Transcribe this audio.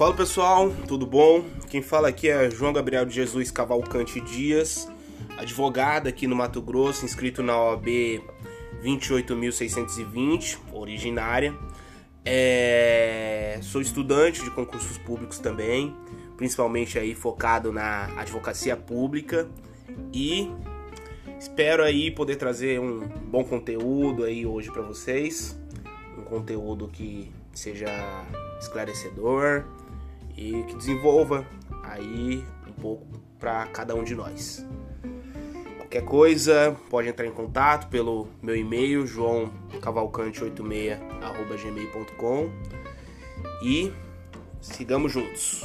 Fala pessoal, tudo bom? Quem fala aqui é João Gabriel de Jesus Cavalcante Dias, advogado aqui no Mato Grosso, inscrito na OAB 28.620, originária. É... Sou estudante de concursos públicos também, principalmente aí focado na advocacia pública e espero aí poder trazer um bom conteúdo aí hoje para vocês, um conteúdo que seja esclarecedor e que desenvolva aí um pouco para cada um de nós. Qualquer coisa, pode entrar em contato pelo meu e-mail joãocavalcante86@gmail.com e sigamos juntos.